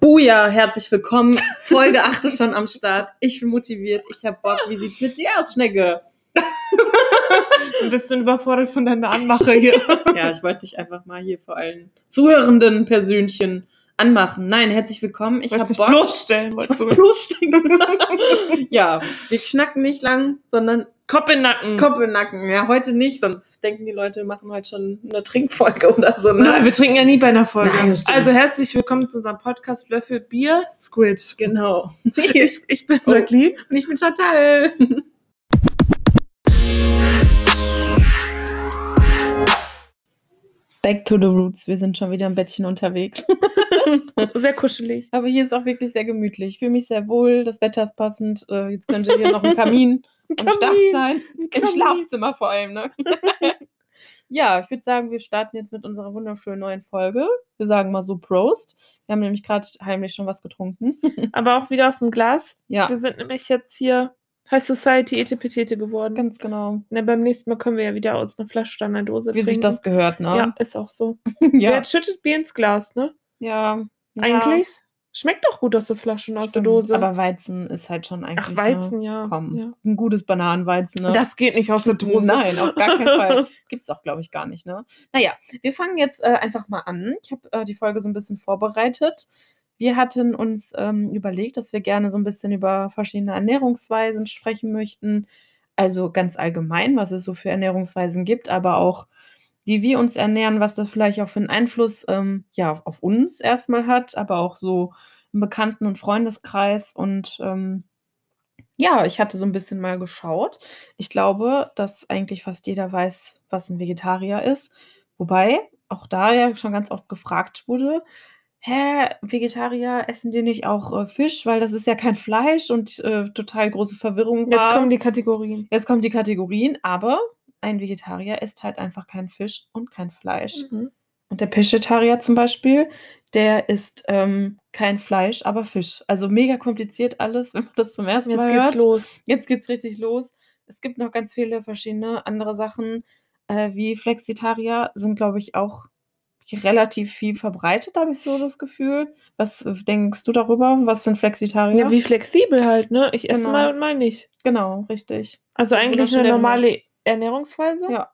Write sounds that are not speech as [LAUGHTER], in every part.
Buja, herzlich willkommen. Folge 8 ist schon am Start. Ich bin motiviert. Ich hab Bock. Wie sieht's mit dir aus, Schnecke? Ein bisschen überfordert von deiner Anmache hier. Ja, ich wollte dich einfach mal hier vor allen zuhörenden Persönchen anmachen. Nein, herzlich willkommen. Ich Wolltest hab dich Bock. bloßstellen, wolltest du. bloßstellen. [LAUGHS] ja, wir schnacken nicht lang, sondern Kopf in den Nacken. Kopf im Nacken. Ja, heute nicht, sonst denken die Leute, wir machen heute schon eine Trinkfolge oder so. Ne? Nein, wir trinken ja nie bei einer Folge. Nein, also herzlich willkommen zu unserem Podcast Löffel Bier Squid. Genau. [LAUGHS] Ich, ich bin Oh. Jacqueline. Und ich bin Chantal. Back to the roots. Wir sind schon wieder im Bettchen unterwegs. [LAUGHS] Sehr kuschelig. Aber hier ist auch wirklich sehr gemütlich. Ich fühle mich sehr wohl. Das Wetter ist passend. Äh, Jetzt könnte hier noch ein Kamin am Start sein. Im Kamin. Schlafzimmer vor allem, ne? [LAUGHS] ja, ich würde sagen, wir starten jetzt mit unserer wunderschönen neuen Folge. Wir sagen mal so Prost. Wir haben nämlich gerade heimlich schon was getrunken. [LAUGHS] Aber auch wieder aus dem Glas. ja, Wir sind nämlich jetzt hier High Society Etepetete geworden. ganz genau. Ne, beim nächsten Mal können wir ja wieder aus einer Flasche oder einer Dose Wie trinken. sich das gehört, ne? Ja, ist auch so. [LAUGHS] ja. Wer schüttet Bier ins Glas, ne? ja. ja. Schmeckt doch gut aus der Flasche und aus Stimmt, der Dose. Aber Weizen ist halt schon eigentlich. Ach, Weizen, Ne? ja. Komm, ja. ein gutes Bananenweizen, ne? Das geht nicht aus der Dose. Nein, auf gar keinen Fall. [LAUGHS] Gibt's auch, glaube ich, gar nicht, ne? Naja, wir fangen jetzt äh, einfach mal an. Ich habe äh, die Folge so ein bisschen vorbereitet. Wir hatten uns ähm, überlegt, dass wir gerne so ein bisschen über verschiedene Ernährungsweisen sprechen möchten. Also ganz allgemein, was es so für Ernährungsweisen gibt, aber auch wie wir uns ernähren, was das vielleicht auch für einen Einfluss ähm, ja, auf uns erstmal hat, aber auch so im Bekannten- und Freundeskreis. Und ähm, ja, ich hatte so ein bisschen mal geschaut. Ich glaube, dass eigentlich fast jeder weiß, was ein Vegetarier ist. Wobei auch da ja schon ganz oft gefragt wurde, hä, Vegetarier essen die nicht auch äh, Fisch, weil das ist ja kein Fleisch und äh, total große Verwirrung war. Jetzt kommen die Kategorien. Jetzt kommen die Kategorien, aber ein Vegetarier isst halt einfach kein Fisch und kein Fleisch. Mhm. Und der Peschetarier zum Beispiel, der isst ähm, kein Fleisch, aber Fisch. Also mega kompliziert alles, [LAUGHS] wenn man das zum ersten Jetzt Mal geht's hört. los. Jetzt geht's richtig los. Es gibt noch ganz viele verschiedene andere Sachen, äh, wie Flexitarier sind, glaube ich, auch relativ viel verbreitet, habe ich so das Gefühl. Was denkst du darüber? Was sind Flexitarier? Ja, wie flexibel halt, ne? Ich esse Genau. mal und mal nicht. genau, richtig. Also eigentlich eine normale Ernährungsweise. Ja.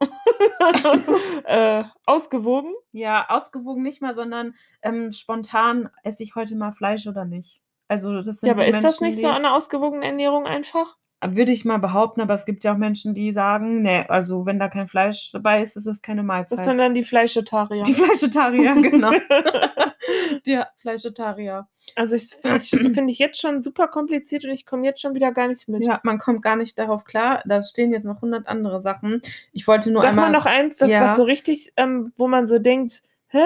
[LAUGHS] äh, ausgewogen. Ja, ausgewogen nicht mal, sondern ähm, spontan esse ich heute mal Fleisch oder nicht. Also das sind Ja, aber ist das Menschen, nicht die, so eine ausgewogene Ernährung einfach? Würde ich mal behaupten, aber es gibt ja auch Menschen, die sagen, nee, also wenn da kein Fleisch dabei ist, ist es keine Mahlzeit. Das sind dann die Fleischetarier. die Fleischetarier, [LAUGHS] genau. [LAUGHS] die Fleischetarier. also ich finde ich, find ich jetzt schon super kompliziert und ich komme jetzt schon wieder gar nicht mit. Ja, man kommt gar nicht darauf klar. Da stehen jetzt noch hundert andere Sachen. Ich wollte nur Sag einmal mal noch eins, das Ja. was so richtig, ähm, wo man so denkt, hä?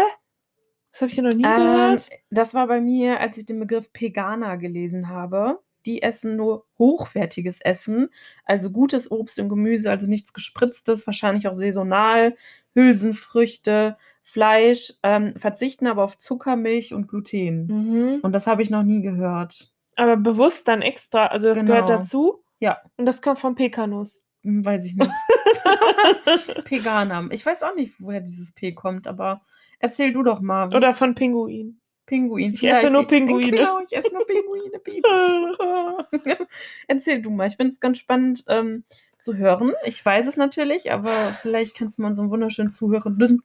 Das habe ich ja noch nie Ähm, gehört. das war bei mir, als ich den Begriff Veganer gelesen habe. Die essen nur hochwertiges Essen, also gutes Obst und Gemüse, also nichts gespritztes, wahrscheinlich auch saisonal, Hülsenfrüchte, Fleisch, ähm, verzichten aber auf Zucker, Milch und Gluten. Mhm. Und das habe ich noch nie gehört. Aber bewusst dann extra, also das gehört Genau. dazu. Ja. Und das kommt vom Pekanuss. Hm, Weiß ich nicht. [LAUGHS] Veganer. Ich weiß auch nicht, woher dieses P kommt, aber erzähl du doch mal. Oder von Pinguin. Pinguin. Ich esse nur [LAUGHS] Pinguine. Genau, ich esse nur Pinguine. Babys. [LAUGHS] Erzähl du mal. Ich finde es ganz spannend ähm, zu hören. Ich weiß es natürlich, aber vielleicht kannst du mal unseren wunderschönen Zuhörenden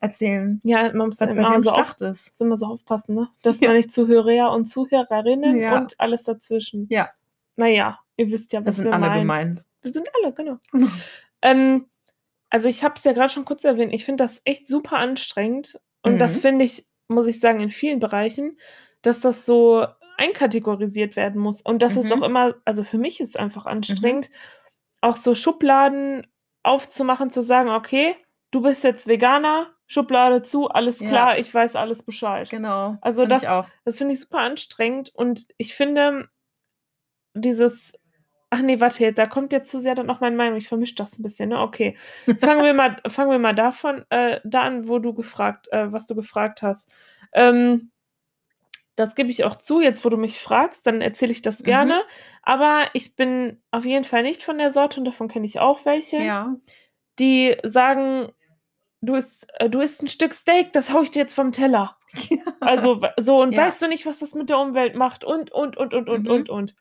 erzählen, Ja, man muss bei immer so, auf, ist. immer so aufpassen, ne? dass Ja. man nicht Zuhörer und Zuhörerinnen Ja. und alles dazwischen. Ja. Naja, ihr wisst ja, was Das sind wir alle meinen. gemeint. Wir sind alle, genau. [LAUGHS] Ähm, also ich habe es ja gerade schon kurz erwähnt. Ich finde das echt super anstrengend. Und das Mhm. finde ich, muss ich sagen, in vielen Bereichen, dass das so einkategorisiert werden muss. Und das ist Mhm. auch immer, also für mich ist es einfach anstrengend, auch so Schubladen aufzumachen, zu sagen, okay, du bist jetzt Veganer, Schublade zu, alles Ja. klar, ich weiß alles Bescheid. Genau. Also fand das-. Das finde ich super anstrengend und ich finde dieses. Ach nee, warte, da kommt jetzt zu sehr dann auch meine Meinung. Ich vermische das ein bisschen, ne? Okay. Fangen wir mal, [LAUGHS] fangen wir mal davon, äh, da an, wo du gefragt, äh, was du gefragt hast. Ähm, das gebe ich auch zu, jetzt wo du mich fragst, dann erzähle ich das Mhm. gerne. Aber ich bin auf jeden Fall nicht von der Sorte und davon kenne ich auch welche, Ja. die sagen, du isst, äh, du isst ein Stück Steak, das hau ich dir jetzt vom Teller. [LAUGHS] Also w- so, und Ja. weißt du nicht, was das mit der Umwelt macht und, und, und, und, und, Mhm. und, und.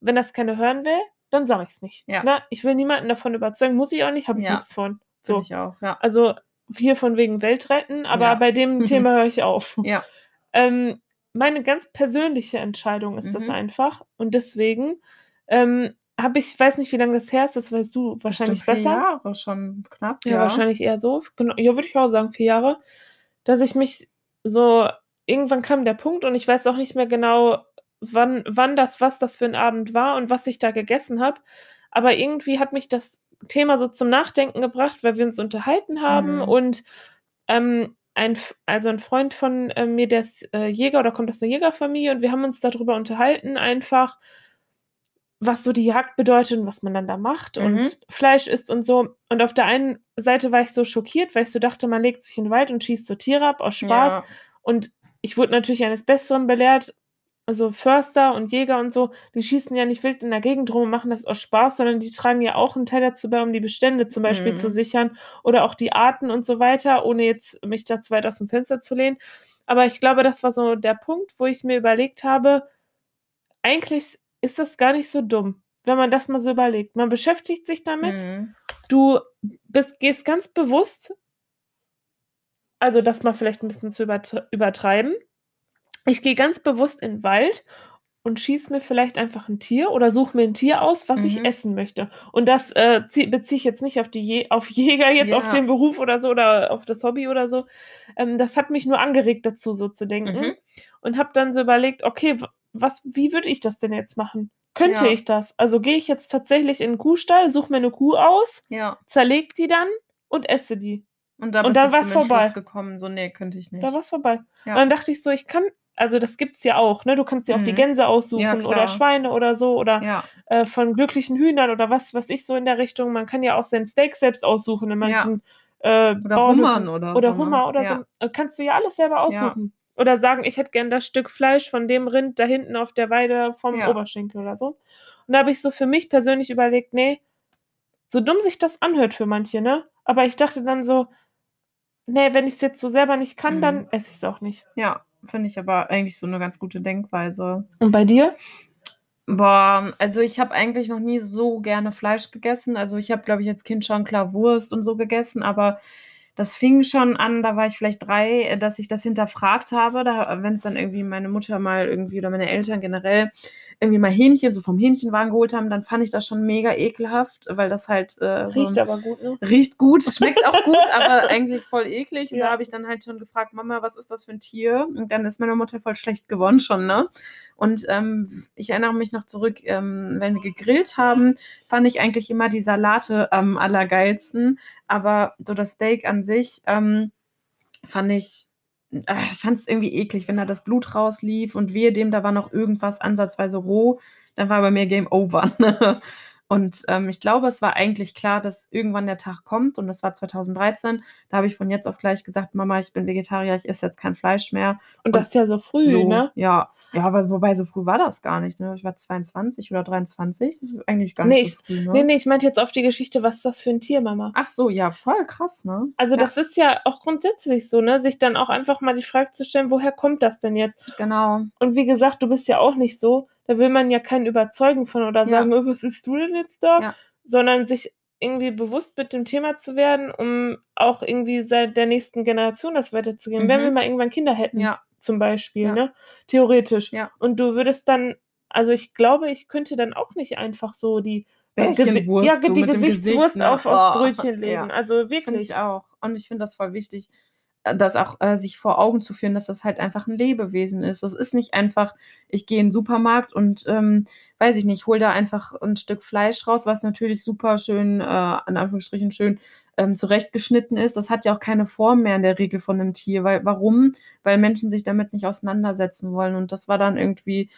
Wenn das keiner hören will, dann sage ich es nicht. Ja. Ne? Ich will niemanden davon überzeugen, muss ich auch nicht, habe ich Ja. nichts von. So. Ich auch, ja. Also hier von wegen Welt retten, aber Ja. bei dem [LAUGHS] Thema höre ich auf. Ja. Ähm, meine ganz persönliche Entscheidung ist das Mhm. einfach. Und deswegen ähm, habe ich, weiß nicht, wie lange das her ist, das weißt du wahrscheinlich Bestimmt vier besser. Jahre schon knapp. Ja, wahrscheinlich eher so. Genau, ja, würde ich auch sagen, vier Jahre. Dass ich mich so, irgendwann kam der Punkt und ich weiß auch nicht mehr genau, wann, wann das, was das für ein Abend war und was ich da gegessen habe. Aber irgendwie hat mich das Thema so zum Nachdenken gebracht, weil wir uns unterhalten haben Mhm. und ähm, ein, also ein Freund von äh, mir, der ist äh, Jäger oder kommt aus einer Jägerfamilie und wir haben uns darüber unterhalten, einfach, was so die Jagd bedeutet und was man dann da macht Mhm. und Fleisch isst und so. Und auf der einen Seite war ich so schockiert, weil ich so dachte, man legt sich in den Wald und schießt so Tiere ab aus Spaß. Ja. Und ich wurde natürlich eines Besseren belehrt. Also Förster und Jäger und so, die schießen ja nicht wild in der Gegend rum und machen das aus Spaß, sondern die tragen ja auch einen Teil dazu bei, um die Bestände zum Beispiel Mhm. zu sichern oder auch die Arten und so weiter, ohne jetzt mich da zu weit aus dem Fenster zu lehnen. Aber ich glaube, das war so der Punkt, wo ich mir überlegt habe, eigentlich ist das gar nicht so dumm, wenn man das mal so überlegt. Man beschäftigt sich damit, Mhm. du bist, gehst ganz bewusst, also das mal vielleicht ein bisschen zu übertre übertreiben. Ich gehe ganz bewusst in den Wald und schieße mir vielleicht einfach ein Tier oder suche mir ein Tier aus, was ich Mhm. essen möchte. Und das äh, zieh- beziehe ich jetzt nicht auf, die Je auf Jäger, jetzt auf Ja. den Beruf oder so oder auf das Hobby oder so. Ähm, das hat mich nur angeregt dazu, so zu denken. Mhm. Und habe dann so überlegt, okay, was, wie würde ich das denn jetzt machen? Könnte Ja. ich das? Also gehe ich jetzt tatsächlich in den Kuhstall, suche mir eine Kuh aus, Ja. zerleg die dann und esse die. Und, da Und war's zum Entschluss vorbei. gekommen, so, nee, könnte ich nicht. Da war es vorbei. Ja. Und dann dachte ich so, ich kann, also das gibt's ja auch, ne? Du kannst ja auch die Mhm. Gänse aussuchen Ja, oder. Schweine oder so oder ja. äh, von glücklichen Hühnern oder was, was ich so in der Richtung. Man kann ja auch sein Steak selbst aussuchen in manchen äh, Oder Bauernhöfen. Hummern oder, oder so. ne? Hummer oder ja. so. Äh, Kannst du ja alles selber aussuchen. Oder sagen, ich hätte gern das Stück Fleisch von dem Rind da hinten auf der Weide vom Ja. Oberschenkel oder so. Und da habe ich so für mich persönlich überlegt, nee, so dumm sich das anhört für manche, ne? Aber ich dachte dann so, nee, wenn ich es jetzt so selber nicht kann, Mhm. dann esse ich es auch nicht. Ja, finde ich aber eigentlich so eine ganz gute Denkweise. Und bei dir? Boah, also ich habe eigentlich noch nie so gerne Fleisch gegessen. Also ich habe, glaube ich, als Kind schon klar Wurst und so gegessen, aber das fing schon an, da war ich vielleicht drei, dass ich das hinterfragt habe, da, wenn es dann irgendwie meine Mutter mal irgendwie oder meine Eltern generell irgendwie mal Hähnchen so vom Hähnchenwagen geholt haben, dann fand ich das schon mega ekelhaft, weil das halt äh, so Riecht aber gut, ne? Riecht gut, schmeckt auch gut, [LAUGHS] aber eigentlich voll eklig. Und Ja. da habe ich dann halt schon gefragt, Mama, was ist das für ein Tier? Und dann ist meine Mutter voll schlecht geworden schon, ne? Und ähm, ich erinnere mich noch zurück, ähm, wenn wir gegrillt haben, fand ich eigentlich immer die Salate am allergeilsten. Aber so das Steak an sich ähm, fand ich, ich fand es irgendwie eklig, wenn da das Blut rauslief und wehe dem, da war noch irgendwas ansatzweise roh, dann war bei mir Game Over. [LAUGHS] Ne? Und ähm, ich glaube, es war eigentlich klar, dass irgendwann der Tag kommt und das war 2013. Da habe ich von jetzt auf gleich gesagt, Mama, ich bin Vegetarier, ich esse jetzt kein Fleisch mehr. Und das ist ja so früh, so, ne? Ja, ja, aber wobei so früh war das gar nicht. Ne? Ich war 22 oder 23. Das ist eigentlich gar Nee, nicht so früh. Ne? Nee, nee, ich meinte jetzt auf die Geschichte, was ist das für ein Tier, Mama? Ach so, ja, voll krass, ne? Also ja. das ist ja auch grundsätzlich so, ne? Sich dann auch einfach mal die Frage zu stellen, woher kommt das denn jetzt? Genau. Und wie gesagt, du bist ja auch nicht so, da will man ja keinen überzeugen von oder Ja. sagen, "Oh, was isst du denn jetzt da? Ja. Sondern sich irgendwie bewusst mit dem Thema zu werden, um auch irgendwie seit der nächsten Generation das weiterzugeben. Wenn Mhm. wir mal irgendwann Kinder hätten, Ja. zum Beispiel, Ja. ne? Theoretisch. Ja. Und du würdest dann, also ich glaube, ich könnte dann auch nicht einfach so die äh, Bärchenwurst, ja, so die Gesichtswurst Gesicht, ne? auf, aufs Oh, Brötchen legen. ja. Also wirklich. ich auch. Und ich finde das voll wichtig, das auch äh, sich vor Augen zu führen, dass das halt einfach ein Lebewesen ist. Das ist nicht einfach, ich gehe in den Supermarkt und ähm, weiß ich nicht, hol da einfach ein Stück Fleisch raus, was natürlich super schön, äh, in Anführungsstrichen schön ähm, zurechtgeschnitten ist. Das hat ja auch keine Form mehr in der Regel von einem Tier. Weil, warum? Weil Menschen sich damit nicht auseinandersetzen wollen. Und das war dann irgendwie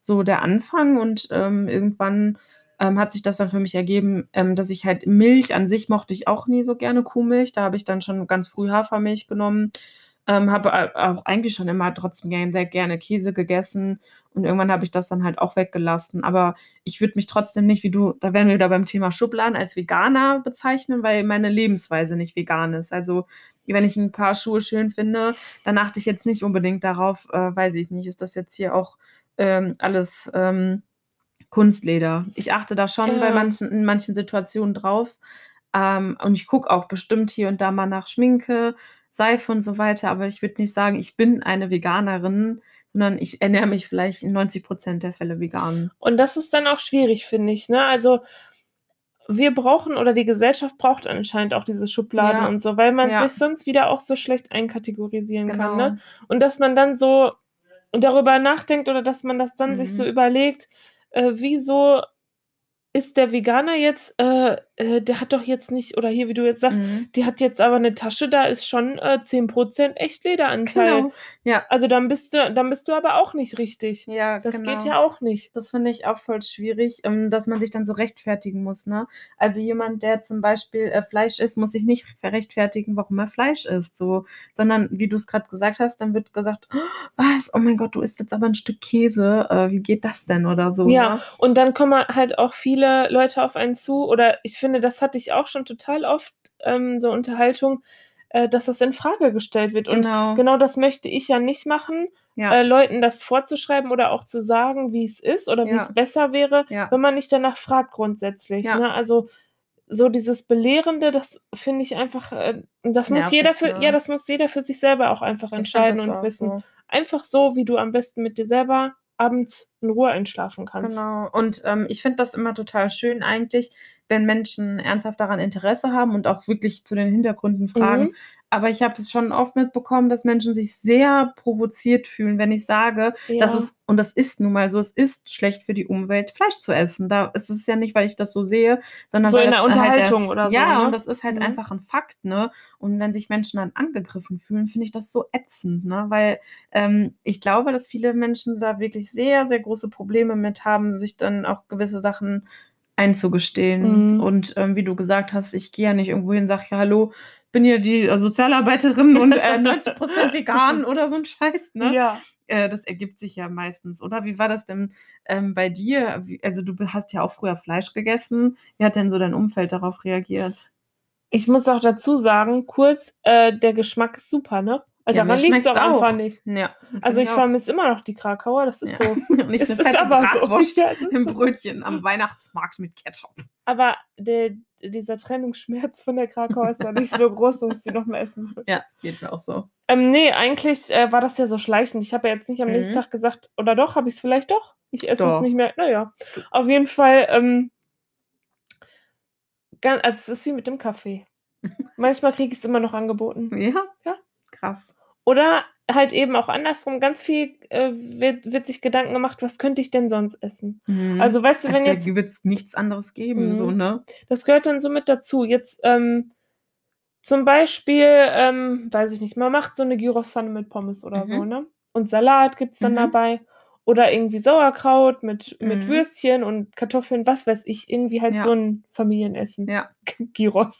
so der Anfang und ähm, irgendwann ähm, hat sich das dann für mich ergeben, ähm, dass ich halt Milch an sich mochte ich auch nie so gerne Kuhmilch. Da habe ich dann schon ganz früh Hafermilch genommen. Ähm, habe auch eigentlich schon immer trotzdem sehr gerne Käse gegessen und irgendwann habe ich das dann halt auch weggelassen. Aber ich würde mich trotzdem nicht, wie du, da wären wir wieder beim Thema Schubladen, als Veganer bezeichnen, weil meine Lebensweise nicht vegan ist. Also wenn ich ein paar Schuhe schön finde, dann achte ich jetzt nicht unbedingt darauf, äh, weiß ich nicht, ist das jetzt hier auch ähm, alles ähm, Kunstleder. Ich achte da schon Ja. bei manchen, in manchen Situationen drauf. Ähm, und ich gucke auch bestimmt hier und da mal nach Schminke, Seife und so weiter, aber ich würde nicht sagen, ich bin eine Veganerin, sondern ich ernähre mich vielleicht in 90 Prozent der Fälle vegan. Und das ist dann auch schwierig, finde ich. Ne? Also wir brauchen oder die Gesellschaft braucht anscheinend auch diese Schubladen Ja. und so, weil man Ja. sich sonst wieder auch so schlecht einkategorisieren kann. Genau. Ne? Und dass man dann so darüber nachdenkt oder dass man das dann sich Mhm. so überlegt, äh, wieso ist der Veganer jetzt, äh, äh, der hat doch jetzt nicht, oder hier, wie du jetzt sagst, Mhm. die hat jetzt aber eine Tasche, da ist schon äh, 10% Echtlederanteil. Genau. Ja, Also dann bist du, dann bist du aber auch nicht richtig. ja, Das genau. geht ja auch nicht. Das finde ich auch voll schwierig, ähm, dass man sich dann so rechtfertigen muss. Ne? Also jemand, der zum Beispiel äh, Fleisch isst, muss sich nicht rechtfertigen, warum er Fleisch isst, so, sondern wie du es gerade gesagt hast, dann wird gesagt, "Oh, was? Oh mein Gott, du isst jetzt aber ein Stück Käse. Äh, wie geht das denn oder so? Ja, Ne? und dann kommen halt auch viele Leute auf einen zu, oder ich finde, das hatte ich auch schon total oft, ähm, so Unterhaltung, äh, dass das in Frage gestellt wird. Und Genau. genau das möchte ich ja nicht machen, Ja. äh, Leuten das vorzuschreiben oder auch zu sagen, wie es ist oder wie Ja. es besser wäre, Ja. wenn man nicht danach fragt grundsätzlich. Ne? Also so dieses Belehrende, das finde ich einfach, äh, das Das muss nervig, jeder für, ne? ja, das muss jeder für sich selber auch einfach entscheiden und wissen. so. Einfach so, wie du am besten mit dir selber abends in Ruhe einschlafen kannst. Genau. Und ähm, ich finde das immer total schön eigentlich, wenn Menschen ernsthaft daran Interesse haben und auch wirklich zu den Hintergründen fragen. Mhm. Aber ich habe es schon oft mitbekommen, dass Menschen sich sehr provoziert fühlen, wenn ich sage, dass Ja. es, und das ist nun mal so, es ist schlecht für die Umwelt, Fleisch zu essen. Da ist es ja nicht, weil ich das so sehe, sondern So weil in das der halt Unterhaltung oder so, Ja, ne? und das ist halt Mhm. einfach ein Fakt, ne? Und wenn sich Menschen dann angegriffen fühlen, finde ich das so ätzend, ne? Weil ähm, ich glaube, dass viele Menschen da wirklich sehr, sehr große Probleme mit haben, sich dann auch gewisse Sachen einzugestehen. Mhm. Und ähm, wie du gesagt hast, ich gehe ja nicht irgendwo hin und sage, ja, hallo, bin hier die äh, Sozialarbeiterin [LAUGHS] und äh, 90% vegan oder so ein Scheiß, ne? Ja. Äh, das ergibt sich ja meistens, oder? Wie war das denn ähm, bei dir? Also du hast ja auch früher Fleisch gegessen. Wie hat denn so dein Umfeld darauf reagiert? Ich muss auch dazu sagen, kurz, äh, der Geschmack ist super, ne? Also Ja, daran liegt es auch einfach nicht. Ja. Also ich vermisse immer noch die Krakauer, das ist Ja. so. [LAUGHS] Und nicht Es eine ist fette aber so. Bratwurst [LAUGHS] Ja, ist im so. Brötchen am Weihnachtsmarkt mit Ketchup. Aber der, dieser Trennungsschmerz von der Krakauer ist doch nicht so groß, dass ich sie noch mal essen will. Ja, geht mir auch so. Ähm, nee, eigentlich äh, war das ja so schleichend. Ich habe ja jetzt nicht am nächsten Mhm. Tag gesagt, oder doch, habe ich es vielleicht doch? Ich esse es nicht mehr. Naja, auf jeden Fall, ähm, ganz, also es ist wie mit dem Kaffee. [LAUGHS] Manchmal kriege ich es immer noch angeboten. Ja? Ja. Krass. Oder halt eben auch andersrum, ganz viel äh, wird, wird sich Gedanken gemacht, was könnte ich denn sonst essen? Mhm. Also weißt du, wenn Als jetzt, wird es nichts anderes geben, Mhm. so, ne? das gehört dann so mit dazu. Jetzt ähm, zum Beispiel, ähm, weiß ich nicht, man macht so eine Gyrospfanne mit Pommes oder so, Mhm. ne? Und Salat gibt es dann Mhm. dabei. Oder irgendwie Sauerkraut mit, mit Mhm. Würstchen und Kartoffeln, was weiß ich, irgendwie halt Ja. so ein Familienessen. Ja. [LAUGHS] Gyros.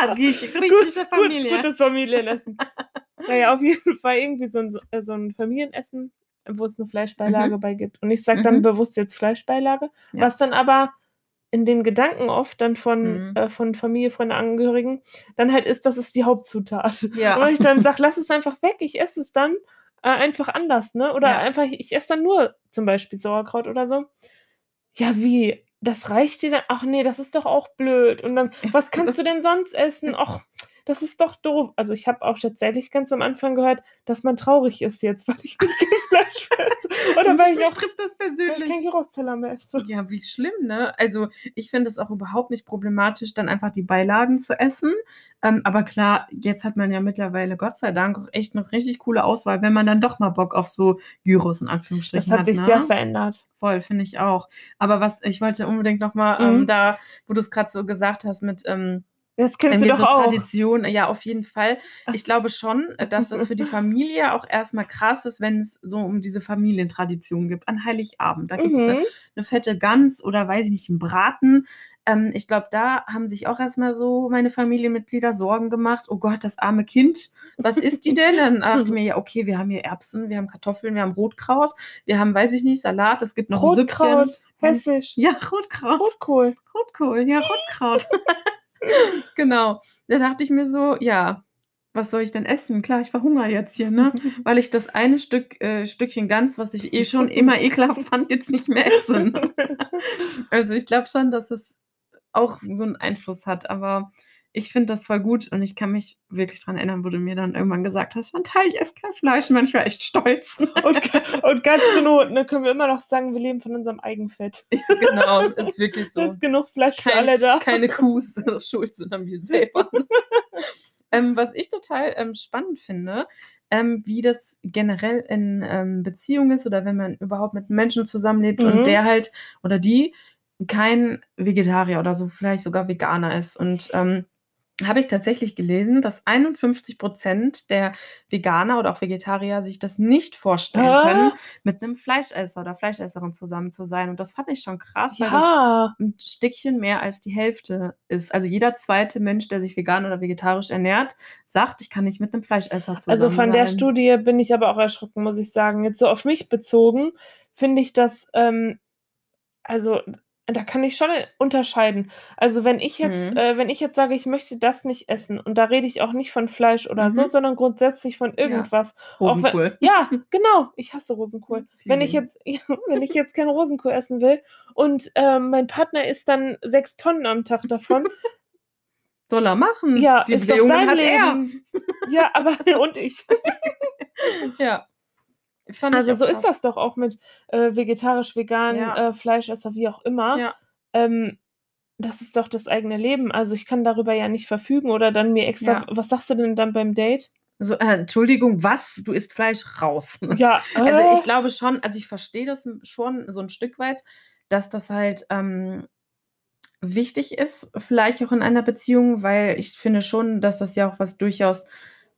Ah, [LAUGHS] griech- griechische Familie. Gut, gutes Familienessen. [LAUGHS] naja, auf jeden Fall irgendwie so ein, so- äh, so ein Familienessen, wo es eine Fleischbeilage bei gibt. Und ich sage dann Mhm. bewusst jetzt Fleischbeilage, Ja. was dann aber in den Gedanken oft dann von, Mhm. äh, von Familie, Freunde, Angehörigen dann halt ist, das ist die Hauptzutat. Ja. Und ich dann sage, [LAUGHS] lass es einfach weg, ich esse es dann äh, einfach anders, ne? Oder Ja. einfach, ich esse dann nur zum Beispiel Sauerkraut oder so. Ja, wie? Das reicht dir dann? Ach nee, das ist doch auch blöd. Und dann, was kannst du denn sonst essen? [LAUGHS] Ach, das ist doch doof. Also ich habe auch tatsächlich ganz am Anfang gehört, dass man traurig ist jetzt, weil ich nicht kein [LAUGHS] Fleisch esse. Oder weil ich auch trifft das weil ich persönlich. kein Gyros-Teller mehr esse. Ja, wie schlimm, ne? Also ich finde es auch überhaupt nicht problematisch, dann einfach die Beilagen zu essen. Ähm, aber klar, jetzt hat man ja mittlerweile, Gott sei Dank, auch echt eine richtig coole Auswahl, wenn man dann doch mal Bock auf so Gyros in Anführungsstrichen Das hat sich ne? sehr verändert. Voll, finde ich auch. Aber was, ich wollte unbedingt noch mal Mhm. ähm, da, wo du es gerade so gesagt hast, mit ähm, Das kennst du doch so auch. Tradition, ja, auf jeden Fall. Ich glaube schon, [LAUGHS] dass das für die Familie auch erstmal krass ist, wenn es so um diese Familientradition gibt. An Heiligabend. Da gibt es Mhm. eine fette Gans oder weiß ich nicht, einen Braten. Ähm, ich glaube, da haben sich auch erstmal so meine Familienmitglieder Sorgen gemacht. Oh Gott, das arme Kind, was isst die denn? Dann dachte ich mir, ja, okay, wir haben hier Erbsen, wir haben Kartoffeln, wir haben Rotkraut, wir haben, weiß ich nicht, Salat, es gibt noch Rotkraut, hessisch, [LAUGHS] Ja, Rotkraut. Rotkohl. Rotkohl, ja, Rotkraut. [LAUGHS] Genau. Da dachte ich mir so, ja, was soll ich denn essen? Klar, ich verhungere jetzt hier, ne? [LAUGHS] Weil ich das eine Stück, äh, Stückchen Gans, was ich eh schon immer ekelhaft fand, jetzt nicht mehr esse. ne? [LAUGHS] Also ich glaube schon, dass es auch so einen Einfluss hat, aber ich finde das voll gut und ich kann mich wirklich dran erinnern, wo du mir dann irgendwann gesagt hast, Chantal, ich esse kein Fleisch. Und ich war echt stolz. Und, [LAUGHS] und ganz zur Not ne, können wir immer noch sagen, wir leben von unserem Eigenfett. Ja, [LAUGHS] genau, ist wirklich so. Da ist genug Fleisch für Kein, alle da. keine Kuh ist schuld, sondern wir selber. [LAUGHS] ähm, was ich total ähm, spannend finde, ähm, wie das generell in ähm, Beziehungen ist oder wenn man überhaupt mit Menschen zusammenlebt Mhm. und der halt oder die kein Vegetarier oder so vielleicht sogar Veganer ist. Und ähm, habe ich tatsächlich gelesen, dass 51 Prozent der Veganer oder auch Vegetarier sich das nicht vorstellen Ah. können, mit einem Fleischesser oder Fleischesserin zusammen zu sein. Und das fand ich schon krass, weil das Ja, ein Stückchen mehr als die Hälfte ist. Also jeder zweite Mensch, der sich vegan oder vegetarisch ernährt, sagt, ich kann nicht mit einem Fleischesser zusammen also von der sein. Studie bin ich aber auch erschrocken, muss ich sagen. Jetzt so auf mich bezogen, finde ich das, ähm, also da kann ich schon unterscheiden. Also wenn ich jetzt, Mhm. äh, wenn ich jetzt sage, ich möchte das nicht essen, und da rede ich auch nicht von Fleisch oder so, Mhm. sondern grundsätzlich von irgendwas. Wenn, Rosenkohl. ja, genau. Ich hasse Rosenkohl. [LAUGHS] Ich Wenn ich jetzt, [LAUGHS] ja, wenn ich jetzt keinen Rosenkohl essen will und ähm, mein Partner isst dann sechs Tonnen am Tag davon, [LAUGHS] Soll er machen. ja, Die ist doch sein. Leben. Ja, aber und ich. Ja. Also so ist das doch auch mit äh, vegetarisch, vegan, Ja. äh, Fleischesser, wie auch immer. Ja. Ähm, das ist doch das eigene Leben. Also ich kann darüber ja nicht verfügen oder dann mir extra. Ja. Was sagst du denn dann beim Date? So, äh, Entschuldigung, was? Du isst Fleisch raus. [LAUGHS] Ja, Also äh, ich glaube schon, also ich verstehe das schon so ein Stück weit, dass das halt ähm, wichtig ist, vielleicht auch in einer Beziehung, weil ich finde schon, dass das ja auch was durchaus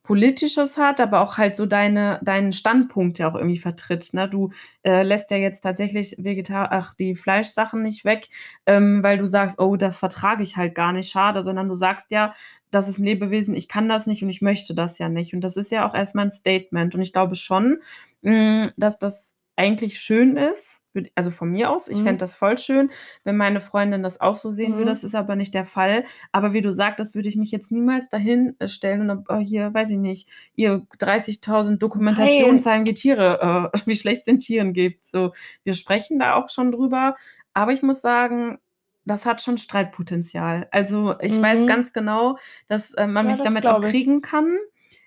Politisches hat, aber auch halt so deine, deinen Standpunkt ja auch irgendwie vertritt. Ne? Du äh, lässt ja jetzt tatsächlich Vegetar ach, die Fleischsachen nicht weg, ähm, weil du sagst, oh, das vertrage ich halt gar nicht, schade, sondern du sagst ja, das ist ein Lebewesen, ich kann das nicht und ich möchte das ja nicht. Und das ist ja auch erstmal ein Statement. Und ich glaube schon, mh, dass das eigentlich schön ist. Also von mir aus, ich Mhm. fände das voll schön, wenn meine Freundin das auch so sehen Mhm. würde. Das ist aber nicht der Fall. Aber wie du sagtest, würde ich mich jetzt niemals dahin äh, stellen und oh, hier, weiß ich nicht, ihr 30.000 Dokumentationen Nein. zeigen, wie Tiere, äh, [LAUGHS] wie schlecht es den Tieren geht. So, wir sprechen da auch schon drüber. Aber ich muss sagen, das hat schon Streitpotenzial. Also ich Mhm. weiß ganz genau, dass äh, man Ja, mich das damit auch glaub ich. kriegen kann,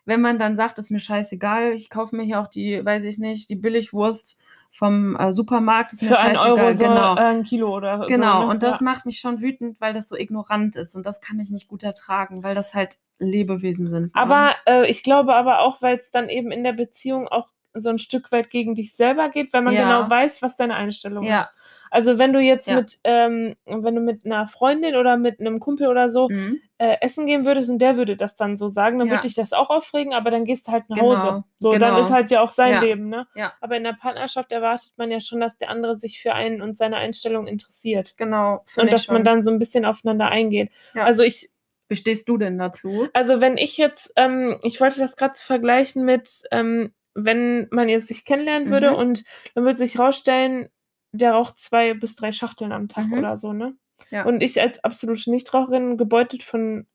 wenn man dann sagt, ist mir scheißegal, ich kaufe mir hier auch die, weiß ich nicht, die Billigwurst vom äh, Supermarkt, ist mir für einen. Euro so genau. äh, ein Kilo oder Genau, so. ne? und das ja. macht mich schon wütend, weil das so ignorant ist und das kann ich nicht gut ertragen, weil das halt Lebewesen sind. ne? Aber äh, ich glaube aber auch, weil es dann eben in der Beziehung auch so ein Stück weit gegen dich selber geht, weil man Ja. genau weiß, was deine Einstellung Ja. ist. Also wenn du jetzt Ja. mit, ähm, wenn du mit einer Freundin oder mit einem Kumpel oder so Mhm. äh, essen gehen würdest und der würde das dann so sagen, dann würde dich das auch aufregen, aber dann gehst du halt nach Genau, Hause. So, dann genau. ist halt ja auch sein. Leben, ne? Aber in der Partnerschaft erwartet man ja schon, dass der andere sich für einen und seine Einstellung interessiert. Genau. Und dass man schon. dann so ein bisschen aufeinander eingeht. Also ich, Wie stehst du denn dazu? also wenn ich jetzt, ähm, ich wollte das gerade vergleichen mit, ähm, wenn man jetzt sich kennenlernen würde Mhm. und dann würde sich rausstellen, der raucht zwei bis drei Schachteln am Tag Mhm. oder so, ne? Ja. Und ich als absolute Nichtraucherin, gebeutelt von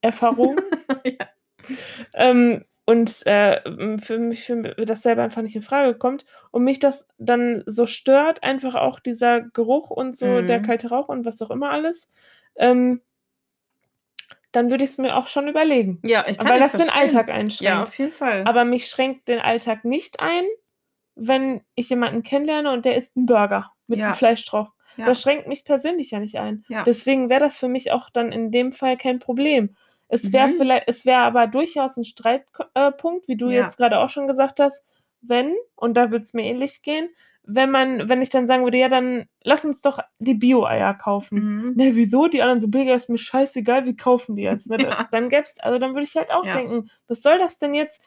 Erfahrungen, [LAUGHS] ja. ähm, und äh, für mich für das selber einfach nicht in Frage kommt und mich das dann so stört, einfach auch dieser Geruch und so, der Mhm. kalte Rauch und was auch immer alles, ähm, dann würde ich es mir auch schon überlegen. Ja, ich kann Weil das den verstehen. Alltag Ja, einschränkt. auf jeden Fall. Aber mich schränkt den Alltag nicht ein, wenn ich jemanden kennenlerne und der isst einen Burger mit Ja. Fleisch drauf. ja. Das schränkt mich persönlich ja nicht ein. Ja. Deswegen wäre das für mich auch dann in dem Fall kein Problem. Es wäre Mhm. vielleicht, es wäre aber durchaus ein Streitpunkt, äh, wie du Ja. jetzt gerade auch schon gesagt hast, wenn, und da würde es mir ähnlich gehen, wenn man, wenn ich dann sagen würde, ja, dann lass uns doch die Bio-Eier kaufen. Mhm. Ne, wieso? Die anderen so billiger, ist mir scheißegal, wie kaufen die jetzt? Ne? [LAUGHS] Ja. Dann gäb's, also dann würde ich halt auch Ja. denken, was soll das denn jetzt?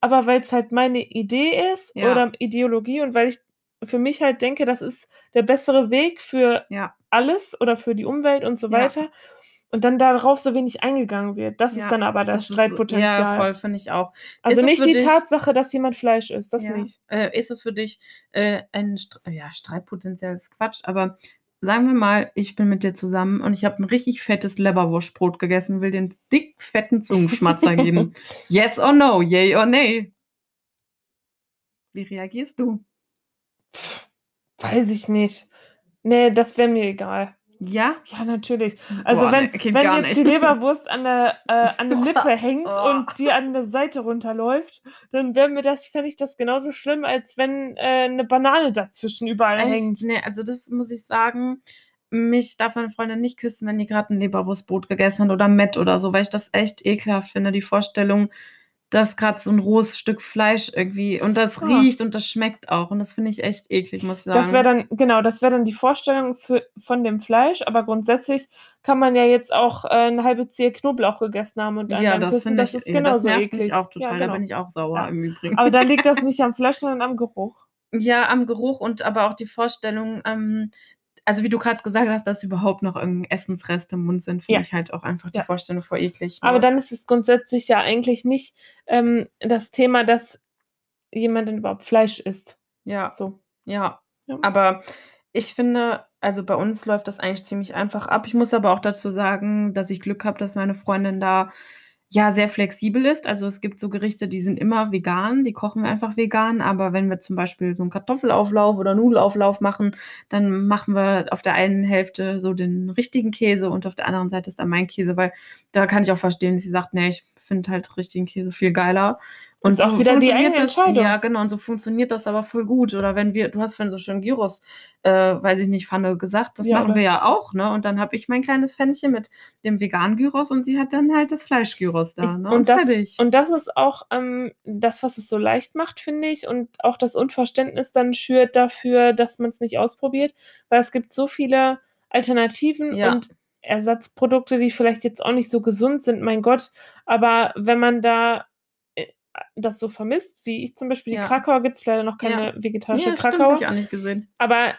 Aber weil es halt meine Idee ist Ja. oder Ideologie und weil ich für mich halt denke, das ist der bessere Weg für Ja. alles oder für die Umwelt und so weiter. Und dann darauf so wenig eingegangen wird. Das Ja, ist dann aber das, Das ist- Streitpotenzial. Ja, voll, finde ich auch. also Ist nicht die dich- Tatsache, dass jemand Fleisch isst, das ja. nicht. Äh, ist es für dich äh, ein St ja, Streitpotenzial ist Quatsch, aber sagen wir mal, ich bin mit dir zusammen und ich habe ein richtig fettes Leberwurstbrot gegessen, will den dick fetten Zungenschmatzer [LAUGHS] geben. Yes or no, yay or nay? Wie reagierst du? Weiß ich nicht. Nee, das wäre mir egal. Ja? Ja, natürlich. Also Boah, wenn, nee, wenn jetzt nicht. die [LAUGHS] Leberwurst an der, äh, an der Lippe [LAUGHS] hängt Oh. und die an der Seite runterläuft, dann wäre mir das, fände ich das genauso schlimm, als wenn äh, eine Banane dazwischen überall hängt. Echt? Nee, also das muss ich sagen, mich darf meine Freundin nicht küssen, wenn die gerade ein Leberwurstbrot gegessen hat oder Mett oder so, weil ich das echt ekelhaft finde, die Vorstellung, dass gerade so ein rohes Stück Fleisch irgendwie und das Ah. riecht und das schmeckt auch und das finde ich echt eklig, muss ich sagen. Das wäre dann, genau, das wäre dann die Vorstellung für, von dem Fleisch, aber grundsätzlich kann man ja jetzt auch äh, eine halbe Zehe Knoblauch gegessen haben und einen ja, dann das finde Das ich, ist ja, das genauso nervt eklig. mich auch total, Ja, da genau. bin ich auch sauer Ja. im Übrigen. Aber dann liegt das [LAUGHS] nicht am Fleisch, sondern am Geruch. Ja, am Geruch und aber auch die Vorstellung, ähm, also wie du gerade gesagt hast, dass überhaupt noch irgendein Essensrest im Mund sind, finde Ja. ich halt auch einfach die Ja. Vorstellung voll eklig. ne? Aber dann ist es grundsätzlich ja eigentlich nicht ähm, das Thema, dass jemand denn überhaupt Fleisch isst. ja, So. ja. Ja. Aber ich finde, also bei uns läuft das eigentlich ziemlich einfach ab. Ich muss aber auch dazu sagen, dass ich Glück habe, dass meine Freundin da ja sehr flexibel ist. Also es gibt so Gerichte, die sind immer vegan, die kochen wir einfach vegan. Aber wenn wir zum Beispiel so einen Kartoffelauflauf oder Nudelauflauf machen, dann machen wir auf der einen Hälfte so den richtigen Käse und auf der anderen Seite ist dann mein Käse, weil da kann ich auch verstehen, dass sie sagt, nee, ich finde halt richtigen Käse viel geiler. Und Ist auch wieder die eigene Entscheidung. Ja, genau, und so funktioniert das aber voll gut. Oder wenn wir, du hast vorhin so schön Gyros, äh, weiß ich nicht, Pfanne gesagt, das Ja, machen oder- wir ja auch, ne? Und dann habe ich mein kleines Pfännchen mit dem veganen Gyros und sie hat dann halt das Fleischgyros da, Ich, ne? und, das, fertig. und das ist auch ähm, das, was es so leicht macht, finde ich, und auch das Unverständnis dann schürt dafür, dass man es nicht ausprobiert, weil es gibt so viele Alternativen Ja. und Ersatzprodukte, die vielleicht jetzt auch nicht so gesund sind, mein Gott, aber wenn man da das so vermisst, wie ich zum Beispiel Ja. die Krakauer, gibt es leider noch keine Ja. vegetarische ja, stimmt, Krakauer, hab ich auch nicht gesehen. aber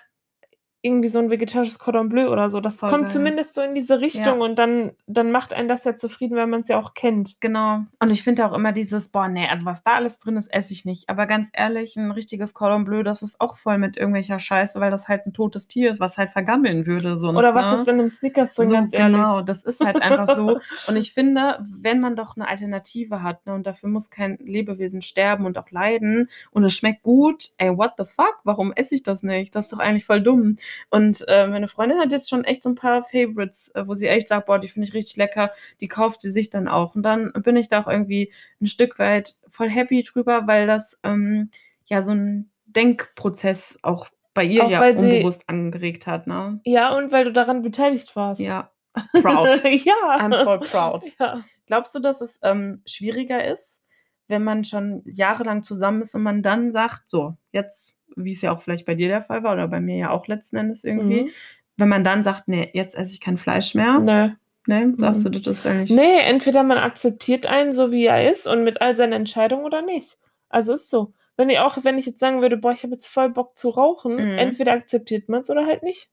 irgendwie so ein vegetarisches Cordon Bleu oder so, das Voll kommt geil. zumindest so in diese Richtung und dann, dann macht einen das ja zufrieden, weil man es ja auch kennt. Genau. Und ich finde auch immer dieses, boah, nee, also was da alles drin ist, esse ich nicht. Aber ganz ehrlich, ein richtiges Cordon Bleu, das ist auch voll mit irgendwelcher Scheiße, weil das halt ein totes Tier ist, was halt vergammeln würde sonst. Oder was ne? ist in einem Snickers drin, so, ganz ehrlich? genau, das ist halt einfach so. [LAUGHS] Und ich finde, wenn man doch eine Alternative hat, ne, und dafür muss kein Lebewesen sterben und auch leiden, und es schmeckt gut, ey, what the fuck? Warum esse ich das nicht? Das ist doch eigentlich voll dumm. Und äh, meine Freundin hat jetzt schon echt so ein paar Favorites, äh, wo sie echt sagt, boah, die finde ich richtig lecker, die kauft sie sich dann auch. Und dann bin ich da auch irgendwie ein Stück weit voll happy drüber, weil das ähm, ja so ein Denkprozess auch bei ihr Auch ja weil sie- unbewusst angeregt hat, ne? Ja, und weil du daran beteiligt warst. Ja. [LAUGHS] Proud. ja. I'm voll proud. Ja. Glaubst du, dass es ähm, schwieriger ist, wenn man schon jahrelang zusammen ist und man dann sagt, so, jetzt, wie es ja auch vielleicht bei dir der Fall war oder bei mir ja auch letzten Endes irgendwie, Mhm. wenn man dann sagt, nee, jetzt esse ich kein Fleisch mehr, Nö. ne, sagst Mhm. du, das ist eigentlich. Nee, entweder man akzeptiert einen so, wie er ist und mit all seinen Entscheidungen oder nicht. Also ist so. Wenn ich auch, wenn ich jetzt sagen würde, boah, ich habe jetzt voll Bock zu rauchen, Mhm. entweder akzeptiert man es oder halt nicht.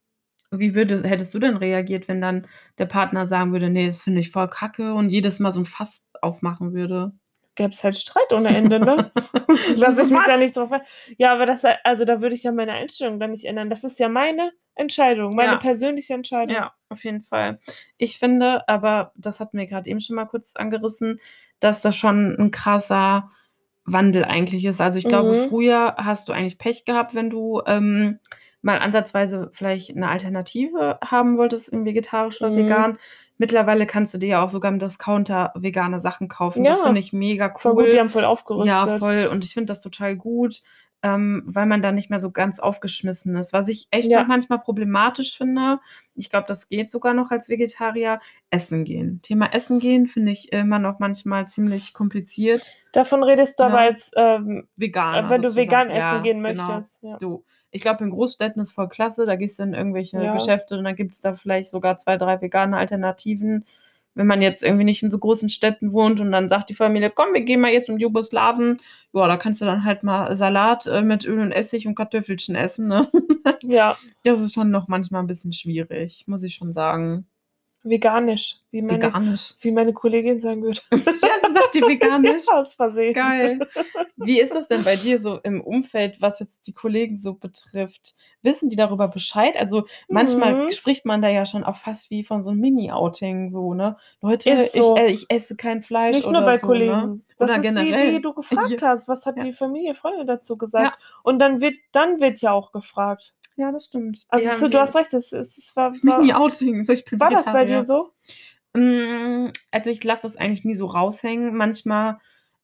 Wie würde, hättest du denn reagiert, wenn dann der Partner sagen würde, nee, das finde ich voll kacke und jedes Mal so ein Fass aufmachen würde? Gäbe es halt Streit ohne Ende, ne? [LAUGHS] Lass ich mich da nicht drauf ein. Ja, aber das, also da würde ich ja meine Einstellung dann nicht ändern. Das ist ja meine Entscheidung, meine Ja. persönliche Entscheidung. Ja, auf jeden Fall. Ich finde, aber das hatten wir gerade eben schon mal kurz angerissen, dass das schon ein krasser Wandel eigentlich ist. Also ich glaube, Mhm. früher hast du eigentlich Pech gehabt, wenn du ähm, mal ansatzweise vielleicht eine Alternative haben wolltest im vegetarisch oder Mhm. vegan. Mittlerweile kannst du dir ja auch sogar im Discounter vegane Sachen kaufen. Das Ja. finde ich mega cool. Voll gut, die haben voll aufgerüstet. Ja, voll. Und ich finde das total gut, ähm, weil man da nicht mehr so ganz aufgeschmissen ist. Was ich echt Ja. manchmal problematisch finde, ich glaube, das geht sogar noch als Vegetarier, Essen gehen. Thema Essen gehen finde ich immer noch manchmal ziemlich kompliziert. Davon redest du Ja. aber als, ähm, Vegan. äh, wenn du sozusagen. vegan essen gehen genau. möchtest. Ja. Du. Ich glaube, in Großstädten ist voll klasse. Da gehst du in irgendwelche Ja. Geschäfte und dann gibt es da vielleicht sogar zwei, drei vegane Alternativen. Wenn man jetzt irgendwie nicht in so großen Städten wohnt und dann sagt die Familie, komm, wir gehen mal jetzt um Jugoslawen. Ja, da kannst du dann halt mal Salat äh, mit Öl und Essig und Kartoffelchen essen. Ne? ja. [LAUGHS] Das ist schon noch manchmal ein bisschen schwierig, muss ich schon sagen. Veganisch, wie meine, Veganisch. wie meine Kollegin sagen würde. [LAUGHS] [LAUGHS] Ja, dann sagt die veganisch. Aus Versehen. Geil. Wie ist das denn bei dir so im Umfeld, was jetzt die Kollegen so betrifft? Wissen die darüber Bescheid? Also manchmal Mhm. spricht man da ja schon auch fast wie von so einem Mini-Outing, so, ne? Leute, so. ich, äh, ich esse kein Fleisch Nicht nur bei so, Kollegen. Ne? Das Oder ist generell. wie, wie du gefragt Ja. hast, was hat Ja. die Familie, Freunde dazu gesagt? Ja. Und dann wird, dann wird ja auch gefragt. Ja, das stimmt. Also es- haben du hast recht, es, war, war, Mini-Outing. So, war das bei dir so? Mm, Also ich lasse das eigentlich nie so raushängen. Manchmal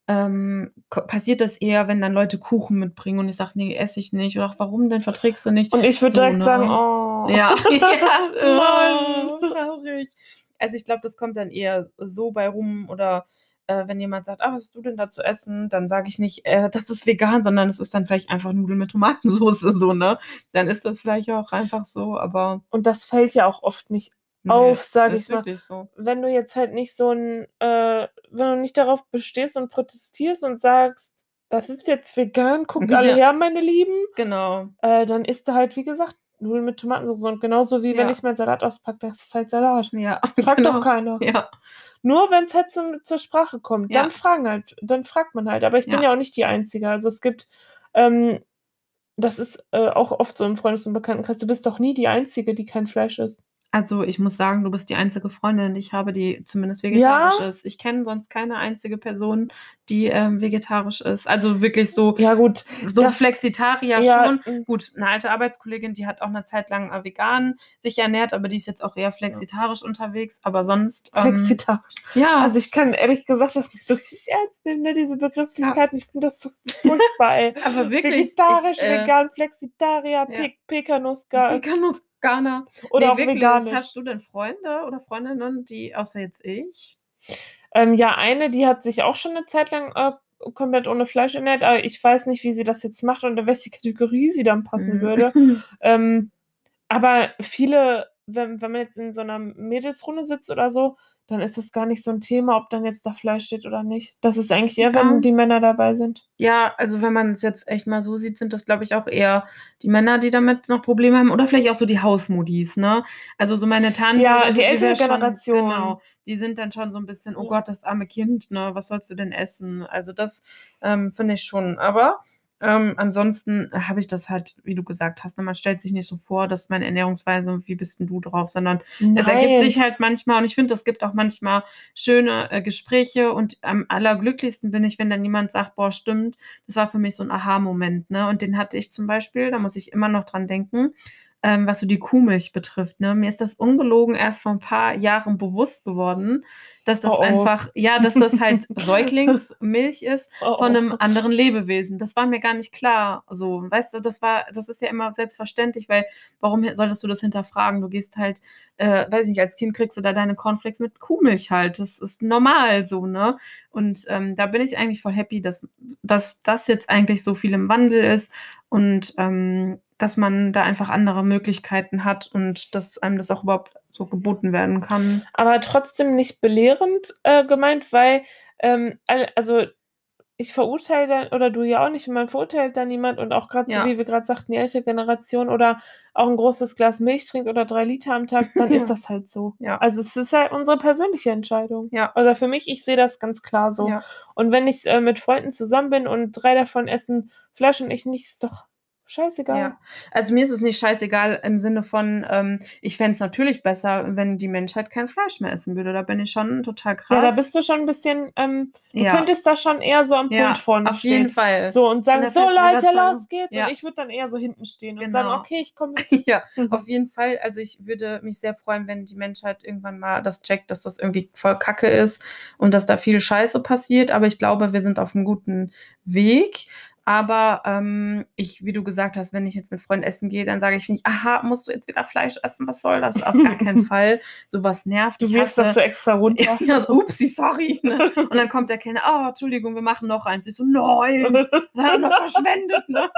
ähm, passiert das eher, wenn dann Leute Kuchen mitbringen und ich sage, nee, esse ich nicht. Oder auch, warum denn verträgst du nicht? Und ich würde So, direkt ne? sagen, oh. Ja, [LAUGHS] [LAUGHS] ja Mann. oh, traurig. Also ich glaube, das kommt dann eher so bei rum oder äh, wenn jemand sagt, ah, was hast du denn da zu essen, dann sage ich nicht, äh, das ist vegan, sondern es ist dann vielleicht einfach Nudeln mit Tomatensauce, [LAUGHS] so, ne? Dann ist das vielleicht auch einfach so, aber Und das fällt ja auch oft nicht nee, auf, sag das ich mal. so. Wenn du jetzt halt nicht so ein, äh, wenn du nicht darauf bestehst und protestierst und sagst, das ist jetzt vegan, guckt [LAUGHS] alle Ja. her, meine Lieben, Genau. äh, dann isst du halt, wie gesagt, Nudeln mit Tomatensauce. Und genauso wie wenn Ja. ich meinen Salat auspacke, das ist halt Salat. Ja, [LAUGHS] Fragt genau. doch keiner. Ja, Nur wenn es halt zum, zur Sprache kommt, Ja. dann fragen halt, dann fragt man halt. Aber ich bin Ja. ja auch nicht die Einzige. Also es gibt, ähm, das ist äh, auch oft so im Freundes- und Bekanntenkreis, du bist doch nie die Einzige, die kein Fleisch isst. Also ich muss sagen, du bist die einzige Freundin, die ich habe, die zumindest vegetarisch ist. Ich kenne sonst keine einzige Person, die ähm, vegetarisch ist. Also wirklich so, Ja, gut. so das- Flexitarier Ja, schon. mm. Gut, eine alte Arbeitskollegin, die hat auch eine Zeit lang äh, vegan sich ernährt, aber die ist jetzt auch eher flexitarisch unterwegs. Aber sonst. Ähm, Flexitarisch. ja, Also ich kann ehrlich gesagt das nicht so richtig ernst nehmen, ne, diese Begrifflichkeiten. Ich finde das so furchtbar, [LAUGHS] aber wirklich. Vegetarisch, ich, äh, vegan, Flexitarier, Ja. Pe Pekanuska Veganus, Ghana. oder Nee, auch wirklich. veganisch. Hast du denn Freunde oder Freundinnen, die, außer jetzt ich? Ähm, ja, eine, die hat sich auch schon eine Zeit lang äh, komplett ohne Fleisch ernährt, aber ich weiß nicht, wie sie das jetzt macht und in welche Kategorie sie dann passen Mhm. würde. [LAUGHS] Ähm, aber viele, wenn, wenn man jetzt in so einer Mädelsrunde sitzt oder so, dann ist das gar nicht so ein Thema, ob dann jetzt da Fleisch steht oder nicht. Das ist eigentlich eher, Ja. wenn die Männer dabei sind. Ja, also wenn man es jetzt echt mal so sieht, sind das, glaube ich, auch eher die Männer, die damit noch Probleme haben. Oder vielleicht auch so die Hausmodis, ne? Also so meine Tante. Ja, oder so, die ältere schon- Generation. Genau. Die sind dann schon so ein bisschen, oh. Gott, das arme Kind, ne? Was sollst du denn essen? Also das ähm, finde ich schon. Aber ähm, ansonsten habe ich das halt, wie du gesagt hast, ne, man stellt sich nicht so vor, dass meine Ernährungsweise, wie bist denn du drauf, sondern es ergibt sich halt manchmal und ich finde, es gibt auch manchmal schöne äh, Gespräche und am allerglücklichsten bin ich, wenn dann jemand sagt, boah, stimmt, das war für mich so ein Aha-Moment, ne? Und den hatte ich zum Beispiel, da muss ich immer noch dran denken, ähm, was so die Kuhmilch betrifft, ne? Mir ist das ungelogen erst vor ein paar Jahren bewusst geworden, dass das Oh, oh. einfach, ja, dass das halt [LAUGHS] Säuglingsmilch ist Oh, von einem oh. anderen Lebewesen. Das war mir gar nicht klar. So, weißt du, das war, das ist ja immer selbstverständlich, weil warum solltest du das hinterfragen? Du gehst halt, äh, weiß ich nicht, als Kind kriegst du da deine Cornflakes mit Kuhmilch halt. Das ist normal so, ne? Und ähm, da bin ich eigentlich voll happy, dass, dass das jetzt eigentlich so viel im Wandel ist und ähm, dass man da einfach andere Möglichkeiten hat und dass einem das auch überhaupt so geboten werden kann. aber trotzdem nicht belehrend äh, gemeint, weil, ähm, also ich verurteile dann, oder du ja auch nicht, man verurteilt dann niemand und auch gerade Ja. so, wie wir gerade sagten, die ältere Generation oder auch ein großes Glas Milch trinkt oder drei Liter am Tag, dann ist [LAUGHS] das halt so. Ja. Also es ist halt unsere persönliche Entscheidung. Ja. Oder für mich, ich sehe das ganz klar so. Ja. Und wenn ich äh, mit Freunden zusammen bin und drei davon essen Fleisch und ich nicht, ist doch scheißegal. Ja. Also mir ist es nicht scheißegal im Sinne von, ähm, ich fände es natürlich besser, wenn die Menschheit kein Fleisch mehr essen würde. Da bin ich schon total krass. Ja, da bist du schon ein bisschen, ähm, du Ja. könntest da schon eher so am ja, Punkt vorne auf stehen. jeden Fall. So und sagen, so Leute, los geht's. Ja. Und ich würde dann eher so hinten stehen und Genau. sagen, okay, ich komme mit. [LAUGHS] Ja, [LAUGHS] auf jeden Fall. Also ich würde mich sehr freuen, wenn die Menschheit irgendwann mal das checkt, dass das irgendwie voll Kacke ist und dass da viel Scheiße passiert. Aber ich glaube, wir sind auf einem guten Weg. Aber ähm, ich, wie du gesagt hast, wenn ich jetzt mit Freunden essen gehe, dann sage ich nicht, aha, musst du jetzt wieder Fleisch essen? Was soll das? Auf gar keinen [LAUGHS] Fall. Sowas nervt. Du wirfst das so extra runter. [LAUGHS] Ja, so, upsi, sorry. [LAUGHS] Ne? Und dann kommt der Kellner, oh, Entschuldigung, wir machen noch eins. Ich so, nein, das hat noch verschwendet. Ne?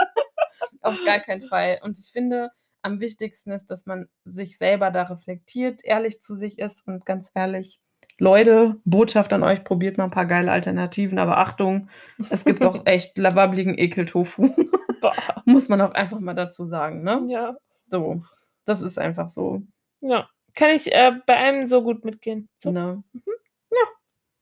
Auf gar keinen Fall. Und ich finde, am wichtigsten ist, dass man sich selber da reflektiert, ehrlich zu sich ist und ganz ehrlich, Leute, Botschaft an euch, probiert mal ein paar geile Alternativen, aber Achtung, es gibt auch [LAUGHS] echt lavabligen Ekeltofu. [LAUGHS] Muss man auch einfach mal dazu sagen, ne? ja. So, das ist einfach so. Ja. Kann ich äh, bei einem so gut mitgehen. So. Ne? Ja,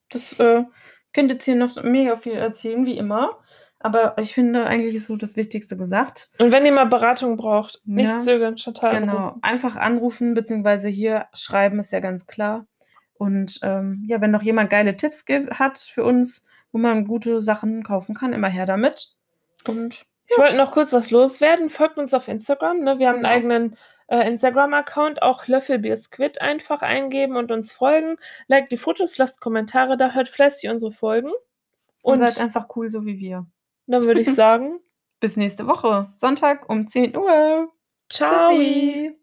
das äh, könnte jetzt hier noch mega viel erzählen, wie immer. Aber ich finde, eigentlich ist so das Wichtigste gesagt. Und wenn ihr mal Beratung braucht, nicht Ja, zögern, Chantal Genau, anrufen. einfach anrufen, beziehungsweise hier schreiben, ist ja ganz klar. Und ähm, ja, wenn noch jemand geile Tipps hat für uns, wo man gute Sachen kaufen kann, immer her damit. Und Ich wollte noch kurz was loswerden. Folgt uns auf Instagram. Ne? Wir haben Genau. einen eigenen äh, Instagram-Account. Auch Löffelbiskuit einfach eingeben und uns folgen. Like die Fotos, lasst Kommentare da, hört fleißig unsere Folgen. und Und seid einfach cool, so wie wir. dann würde ich [LAUGHS] sagen, Bis nächste Woche, Sonntag um 10 Uhr. ciao. Tschüssi.